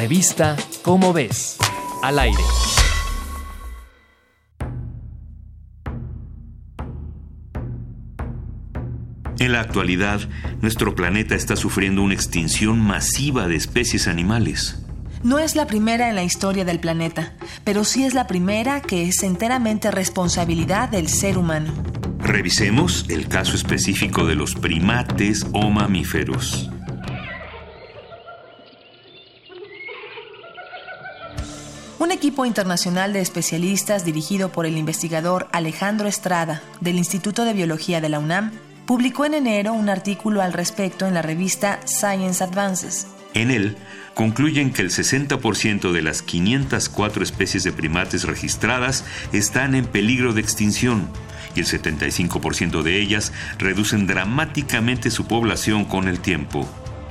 Revista Cómo ves. Al aire. En la actualidad, nuestro planeta está sufriendo una extinción masiva de especies animales. No es la primera en la historia del planeta, pero sí es la primera que es enteramente responsabilidad del ser humano. Revisemos el caso específico de los primates o mamíferos. Un equipo internacional de especialistas dirigido por el investigador Alejandro Estrada del Instituto de Biología de la UNAM publicó en enero un artículo al respecto en la revista Science Advances. En él, concluyen que el 60% de las 504 especies de primates registradas están en peligro de extinción y el 75% de ellas reducen dramáticamente su población con el tiempo.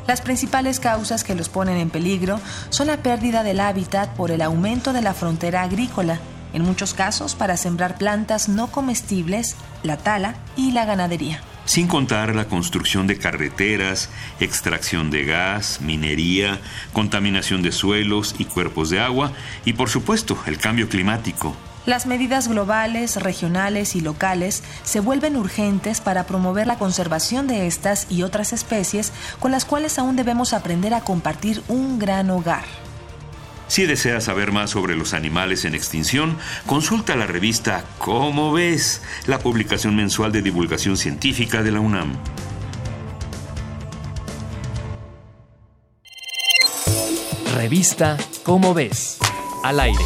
Las principales causas que los ponen en peligro son la pérdida del hábitat por el aumento de la frontera agrícola, en muchos casos para sembrar plantas no comestibles, la tala y la ganadería sin contar la construcción de carreteras, extracción de gas, minería, contaminación de suelos y cuerpos de agua y por supuesto el cambio climático. Las medidas globales, regionales y locales se vuelven urgentes para promover la conservación de estas y otras especies con las cuales aún debemos aprender a compartir un gran hogar. Si deseas saber más sobre los animales en extinción, consulta la revista Cómo ves, la publicación mensual de divulgación científica de la UNAM. Revista Cómo ves, al aire.